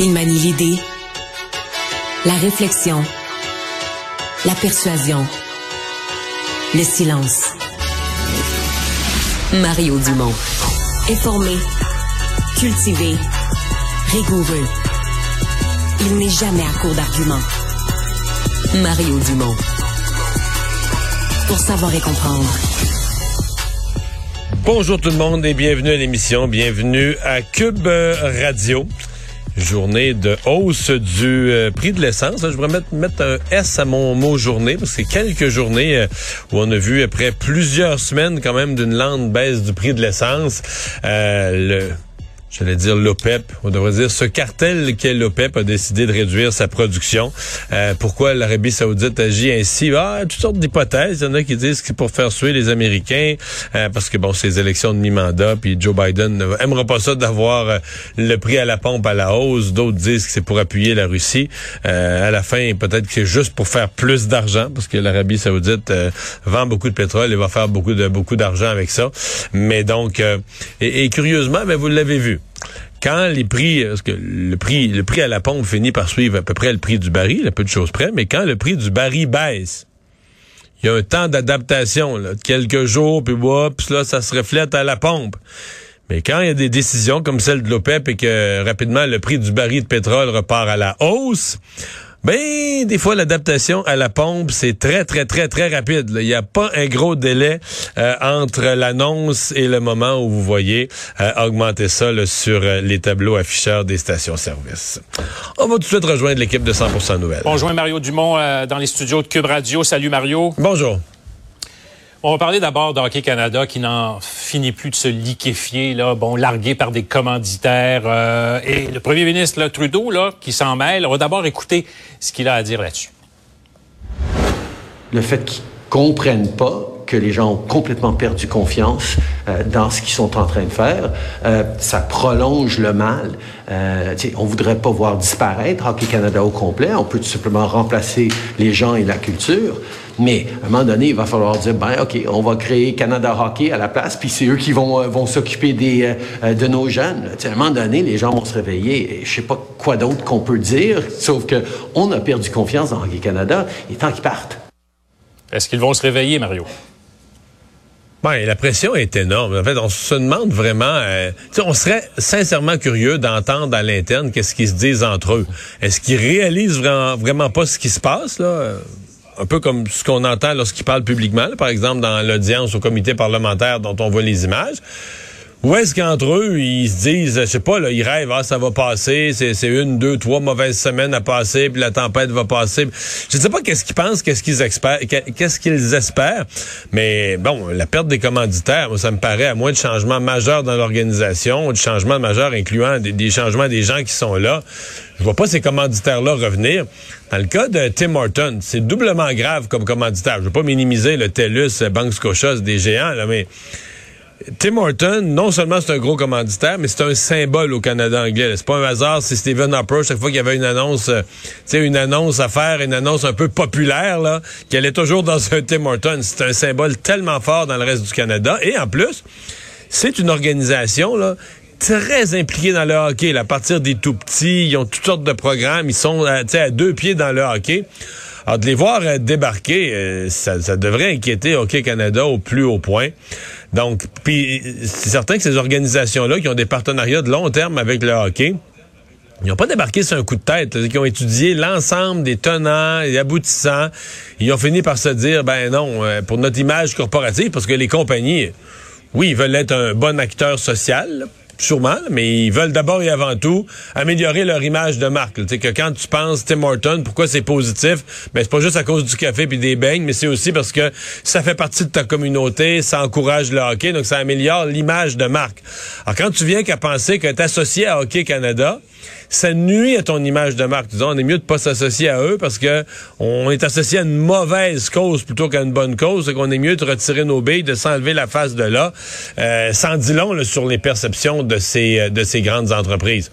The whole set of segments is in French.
Il manie l'idée, la réflexion, la persuasion, le silence. Mario Dumont. Informé, cultivé, rigoureux. Il n'est jamais à court d'arguments. Mario Dumont. Pour savoir et comprendre. Bonjour tout le monde et bienvenue à l'émission, bienvenue à Cube Radio. Journée de hausse du euh, prix de l'essence. Je voudrais mettre, un S à mon mot journée parce que c'est quelques journées euh, où on a vu après plusieurs semaines quand même d'une lente baisse du prix de l'essence. Euh, j'allais dire l'OPEP, on devrait dire ce cartel qu'est l'OPEP a décidé de réduire sa production. Euh, pourquoi l'Arabie saoudite agit ainsi? Ah, toutes sortes d'hypothèses. Il y en a qui disent que c'est pour faire suer les Américains, euh, parce que bon, ces élections de mi-mandat, puis Joe Biden n'aimera pas ça d'avoir euh, le prix à la pompe à la hausse. D'autres disent que c'est pour appuyer la Russie. à la fin, peut-être que c'est juste pour faire plus d'argent, parce que l'Arabie saoudite vend beaucoup de pétrole et va faire beaucoup de beaucoup d'argent avec ça. Mais donc, et, et curieusement, ben, vous l'avez vu quand les prix, parce que le prix, le prix à la pompe finit par suivre à peu près le prix du baril, a peu de choses près, mais quand le prix du baril baisse, il y a un temps d'adaptation, quelques jours, puis puis là, ça se reflète à la pompe. Mais quand il y a des décisions comme celle de l'OPEP et que rapidement le prix du baril de pétrole repart à la hausse, ben, des fois, l'adaptation à la pompe, c'est très, très, très, très rapide. Il n'y a pas un gros délai euh, entre l'annonce et le moment où vous voyez euh, augmenter ça sur euh, les tableaux afficheurs des stations-service. On va tout de suite rejoindre l'équipe de 100% Nouvelles. Bonjour Mario Dumont dans les studios de Cube Radio. Salut Mario. Bonjour. On va parler d'abord d'Hockey Canada qui n'en finit plus de se liquéfier, là, bon, largué par des commanditaires. Euh, et le premier ministre Trudeau, là, qui s'en mêle, on va d'abord écouter ce qu'il a à dire là-dessus. Le fait qu'ils comprennent pas que les gens ont complètement perdu confiance euh, dans ce qu'ils sont en train de faire. Euh, ça prolonge le mal. On voudrait pas voir disparaître Hockey Canada au complet. On peut tout simplement remplacer les gens et la culture. Mais à un moment donné, il va falloir dire, ben OK, on va créer Canada Hockey à la place, puis c'est eux qui vont, euh, vont s'occuper des, euh, de nos jeunes. à un moment donné, les gens vont se réveiller. Je sais pas quoi d'autre qu'on peut dire, sauf que on a perdu confiance dans Hockey Canada. Il est temps qu'ils partent. Est-ce qu'ils vont se réveiller, Mario? Ben, la pression est énorme. En fait, on se demande vraiment. Euh, on serait sincèrement curieux d'entendre à l'interne qu'est-ce qu'ils se disent entre eux. Est-ce qu'ils réalisent vraiment, vraiment pas ce qui se passe là? Un peu comme ce qu'on entend lorsqu'ils parlent publiquement, par exemple dans l'audience au comité parlementaire dont on voit les images. Ou est-ce qu'entre eux, ils se disent, je sais pas, là, ils rêvent, ah, ça va passer, c'est une, deux, trois mauvaises semaines à passer, puis la tempête va passer. Je sais pas qu'est-ce qu'ils pensent, qu'est-ce qu'ils espèrent, qu'est-ce qu'ils espèrent, mais bon, la perte des commanditaires, moi, ça me paraît, à moins de changements majeurs dans l'organisation, de changements majeurs incluant des, changements des gens qui sont là, je vois pas ces commanditaires-là revenir. Dans le cas de Tim Horton, c'est doublement grave comme commanditaire. Je veux pas minimiser le TELUS, Banque Scotia, des géants, là, mais Tim Horton, non seulement c'est un gros commanditaire, mais c'est un symbole au Canada anglais. C'est pas un hasard si Stephen Harper, chaque fois qu'il y avait une annonce, euh, une annonce à faire, une annonce un peu populaire, là, qu'elle est toujours dans un Tim Horton. C'est un symbole tellement fort dans le reste du Canada. Et en plus, c'est une organisation, là, très impliquée dans le hockey. à partir des tout petits, ils ont toutes sortes de programmes. Ils sont à, à deux pieds dans le hockey. Alors, de les voir euh, débarquer, euh, ça, ça, devrait inquiéter Hockey Canada au plus haut point. Donc, puis c'est certain que ces organisations-là qui ont des partenariats de long terme avec le hockey, ils n'ont pas débarqué sur un coup de tête. Ils ont étudié l'ensemble des tenants et aboutissants. Ils ont fini par se dire, ben non, euh, pour notre image corporative, parce que les compagnies, oui, ils veulent être un bon acteur social, sûrement, mais ils veulent d'abord et avant tout améliorer leur image de marque. Sais que quand tu penses Tim Horton, pourquoi c'est positif? Ben c'est pas juste à cause du café puis des beignes, mais c'est aussi parce que ça fait partie de ta communauté, ça encourage le hockey, donc ça améliore l'image de marque. Alors quand tu viens qu'à penser que es associé à Hockey Canada, ça nuit à ton image de marque. Disons, on est mieux de pas s'associer à eux parce que on est associé à une mauvaise cause plutôt qu'à une bonne cause. C'est qu'on est mieux de retirer nos billes, de s'enlever la face de là. Euh, sans dit long sur les perceptions de ces euh, de ces grandes entreprises.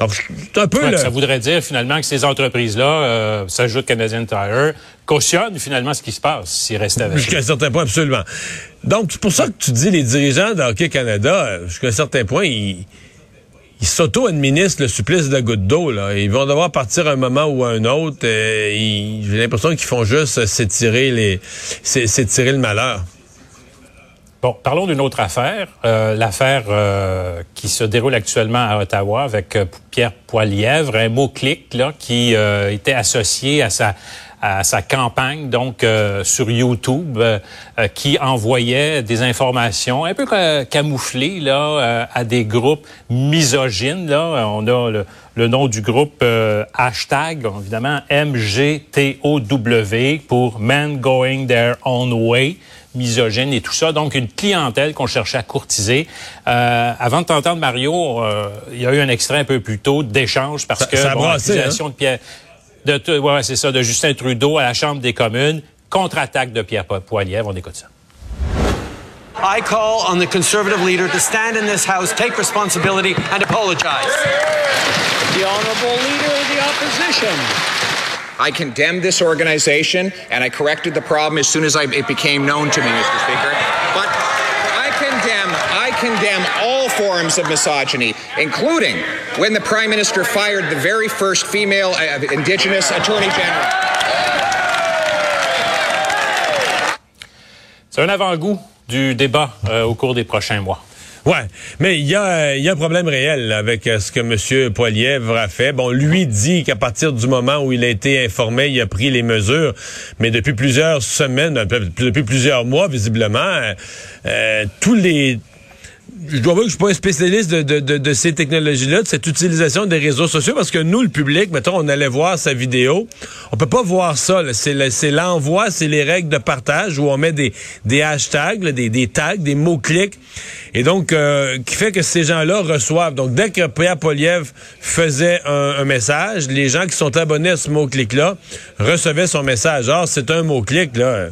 Donc, c'est un peu Ça voudrait dire finalement que ces entreprises-là, euh, s'ajoute Canadian Tire, cautionnent finalement ce qui se passe s'ils restent avec. Jusqu'à un certain point, absolument. Donc, c'est pour ça que tu dis les dirigeants de Hockey Canada, euh, jusqu'à un certain point, ils ils s'auto-administrent le supplice de la goutte d'eau. Là. Ils vont devoir partir un moment ou un autre. Euh, J'ai l'impression qu'ils font juste s'étirer les s'étirer le malheur. Bon, parlons d'une autre affaire, euh, l'affaire euh, qui se déroule actuellement à Ottawa avec Pierre Poilièvre, un mot-clic là qui était associé à sa à sa campagne, donc euh, sur YouTube, euh, euh, qui envoyait des informations un peu camouflées là à des groupes misogynes. Là, on a le, nom du groupe hashtag évidemment MGTOW pour Men Going Their Own Way misogyne et tout ça. Donc, une clientèle qu'on cherchait à courtiser. Euh, avant de t'entendre, Mario, il y a eu un extrait un peu plus tôt d'échange parce que ça bon, hein? de Pierre, de, ouais, c'est ça, de Justin Trudeau à la Chambre des communes. Contre-attaque de Pierre Poilievre. On écoute ça. I call on the Conservative leader to stand in this House, take responsibility, and apologize. The Honourable Leader of the Opposition. I condemned this organization, and I corrected the problem as soon as I, it became known to me, Mr. Speaker. But condemn, I condemn all forms of misogyny, including when the Prime Minister fired the very first female uh, Indigenous Attorney General. C'est un avant-goût du débat euh, au cours des prochains mois. Ouais, mais il y a, y a un problème réel avec euh, ce que M. Poilievre a fait. Bon, lui dit qu'à partir du moment où il a été informé, il a pris les mesures, mais depuis plusieurs semaines, depuis plusieurs mois, visiblement, euh, euh tous les je dois avouer que je suis pas un spécialiste de, de, de, de ces technologies-là, de cette utilisation des réseaux sociaux, parce que nous, le public, mettons, on allait voir sa vidéo, on peut pas voir ça. C'est l'envoi, c'est les règles de partage où on met des, hashtags, des, des tags, des mots-clics, et donc euh, qui fait que ces gens-là reçoivent. Donc dès que Pierre Poliev faisait un, un, message, les gens qui sont abonnés à ce mot-clic-là recevaient son message. Or, c'est un mot-clic là,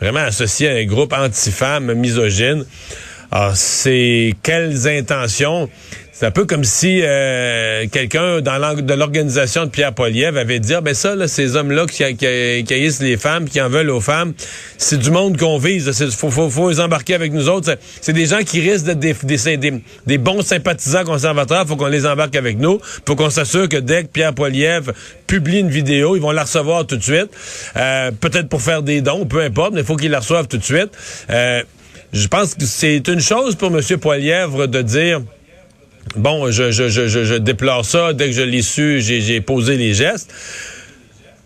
vraiment associé à un groupe anti-femmes, misogyne. Alors, c'est quelles intentions? C'est un peu comme si euh, quelqu'un dans de l'organisation de Pierre Poliev avait dit ah, ben ça, là, ces hommes-là qui, qui, haïssent les femmes, qui en veulent aux femmes, c'est du monde qu'on vise. Il faut, faut, faut, les embarquer avec nous autres. C'est des gens qui risquent d'être des, des, des, bons sympathisants conservateurs. faut qu'on les embarque avec nous. faut qu'on s'assure que dès que Pierre Poliev publie une vidéo, ils vont la recevoir tout de suite. Euh, Peut-être pour faire des dons, peu importe, mais il faut qu'ils la reçoivent tout de suite. Euh, je pense que c'est une chose pour M. Poilièvre de dire bon, je, je, je, je, déplore ça, dès que je l'ai su, j'ai posé les gestes.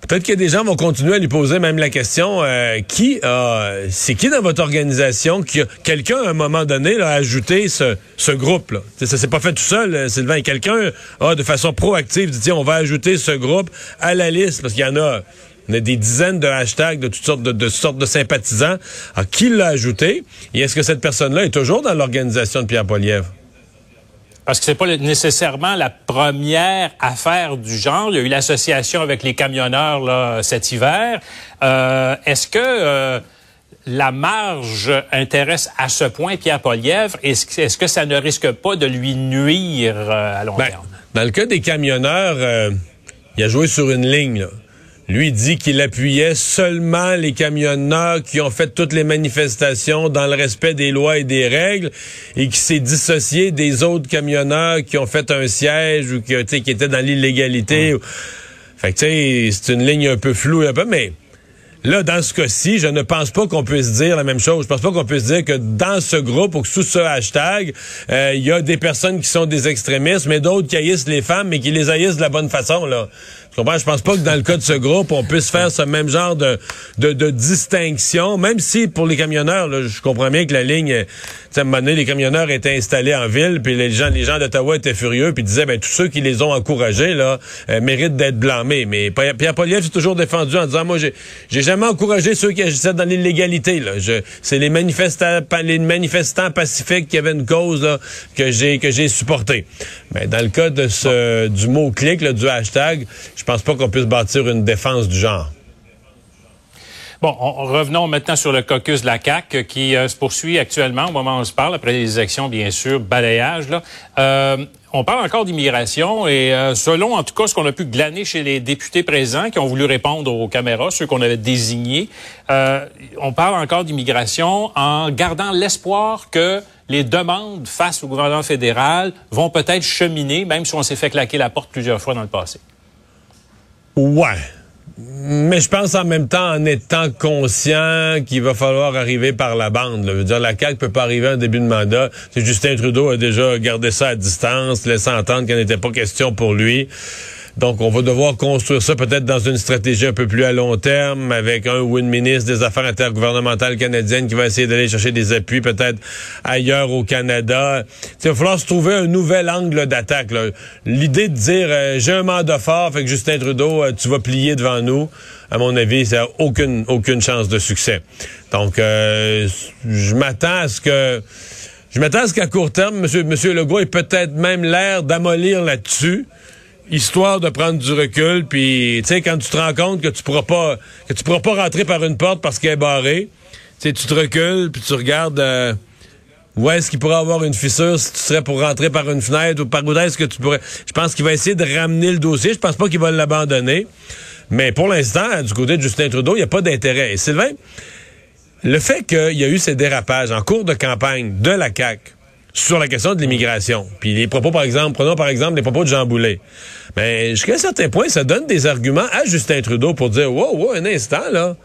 Peut-être que des gens vont continuer à lui poser même la question euh, qui a c'est qui dans votre organisation quelqu'un à un moment donné a ajouté ce, ce groupe là. Ça s'est pas fait tout seul, euh, Sylvain. Quelqu'un a de façon proactive dit on va ajouter ce groupe à la liste parce qu'il y en a on a des dizaines de hashtags de toutes sortes de, de, sortes de sympathisants. Alors, qui l'a ajouté? Et est-ce que cette personne-là est toujours dans l'organisation de Pierre Poilievre? Parce que c'est pas nécessairement la première affaire du genre. Il y a eu l'association avec les camionneurs là, cet hiver. Euh, est-ce que euh, la marge intéresse à ce point Pierre Polièvre? Est-ce, est que ça ne risque pas de lui nuire euh, à long ben, terme? Dans le cas des camionneurs, il a joué sur une ligne. Là. Lui dit qu'il appuyait seulement les camionneurs qui ont fait toutes les manifestations dans le respect des lois et des règles et qui s'est dissocié des autres camionneurs qui ont fait un siège ou qui, qui étaient dans l'illégalité. Fait que tu sais, c'est une ligne un peu floue un peu, mais Là, dans ce cas-ci, je ne pense pas qu'on puisse dire la même chose. Je pense pas qu'on puisse dire que dans ce groupe ou sous ce hashtag, euh, il y a des personnes qui sont des extrémistes, mais d'autres qui haïssent les femmes, mais qui les haïssent de la bonne façon. Là. Je comprends? Je pense pas que dans le cas de ce groupe, on puisse faire ce même genre de, de, de distinction, même si pour les camionneurs, là, je comprends bien que la ligne, à un moment donné, les camionneurs étaient installés en ville, puis les gens, les gens d'Ottawa étaient furieux, puis disaient, ben tous ceux qui les ont encouragés là euh, méritent d'être blâmés. Mais Pierre Poliev s'est toujours défendu en disant, moi, j'ai, jamais encouragé ceux qui agissaient dans l'illégalité. Là, c'est les manifestants, les manifestants pacifiques qui avaient une cause là, que j'ai que j'ai supporté. Mais dans le cas de ce du mot clic, là, du hashtag, je pense pas qu'on puisse bâtir une défense du genre. Bon, revenons maintenant sur le caucus de la CAQ qui euh, se poursuit actuellement au moment où on se parle, après les élections, bien sûr, balayage. Là. Euh, on parle encore d'immigration et euh, selon en tout cas ce qu'on a pu glaner chez les députés présents qui ont voulu répondre aux caméras, ceux qu'on avait désignés, euh, on parle encore d'immigration en gardant l'espoir que les demandes face au gouvernement fédéral vont peut-être cheminer, même si on s'est fait claquer la porte plusieurs fois dans le passé. Ouais. Mais je pense en même temps en étant conscient qu'il va falloir arriver par la bande. Je dire, la CAQ peut pas arriver en début de mandat. Justin Trudeau a déjà gardé ça à distance, laissant entendre qu'il n'était pas question pour lui. Donc, on va devoir construire ça peut-être dans une stratégie un peu plus à long terme, avec un ou une ministre des Affaires intergouvernementales canadiennes qui va essayer d'aller chercher des appuis peut-être ailleurs au Canada. il va falloir se trouver un nouvel angle d'attaque. L'idée de dire euh, j'ai un mandat fort, fait que Justin Trudeau, euh, tu vas plier devant nous, à mon avis, ça n'a aucune, aucune chance de succès. Donc, euh, je m'attends à ce que... Je m'attends à ce qu'à court terme, M. Monsieur Legault ait peut-être même l'air d'amollir là-dessus histoire de prendre du recul, puis tu sais quand tu te rends compte que tu pourras pas que tu pourras pas rentrer par une porte parce qu'elle est barrée, tu tu te recules puis tu regardes euh, où est-ce qu'il pourrait avoir une fissure si tu serais pour rentrer par une fenêtre ou par où est-ce que tu pourrais. Je pense qu'il va essayer de ramener le dossier. Je pense pas qu'il va l'abandonner. Mais pour l'instant, du côté de Justin Trudeau, il n'y a pas d'intérêt. Et Sylvain, le fait qu'il y a eu ces dérapages en cours de campagne de la CAQ, sur la question de l'immigration. Puis les propos, par exemple, prenons par exemple les propos de Jean Boulet. Mais jusqu'à un certain point, ça donne des arguments à Justin Trudeau pour dire, wow, wow, un instant, là.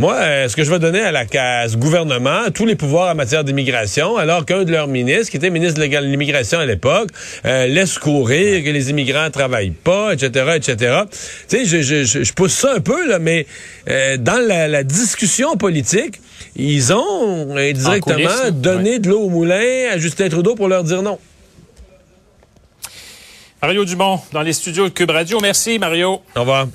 Moi, est-ce que je vais donner à la case gouvernement tous les pouvoirs en matière d'immigration, alors qu'un de leurs ministres, qui était ministre de l'immigration à l'époque, euh, laisse courir que les immigrants travaillent pas, etc., etc. Tu sais, je, je, je, pousse ça un peu, là, mais euh, dans la, la, discussion politique, ils ont indirectement donné de l'eau au moulin à Justin Trudeau pour leur dire non. Mario Dumont, dans les studios de Cube Radio. Merci, Mario. Au revoir.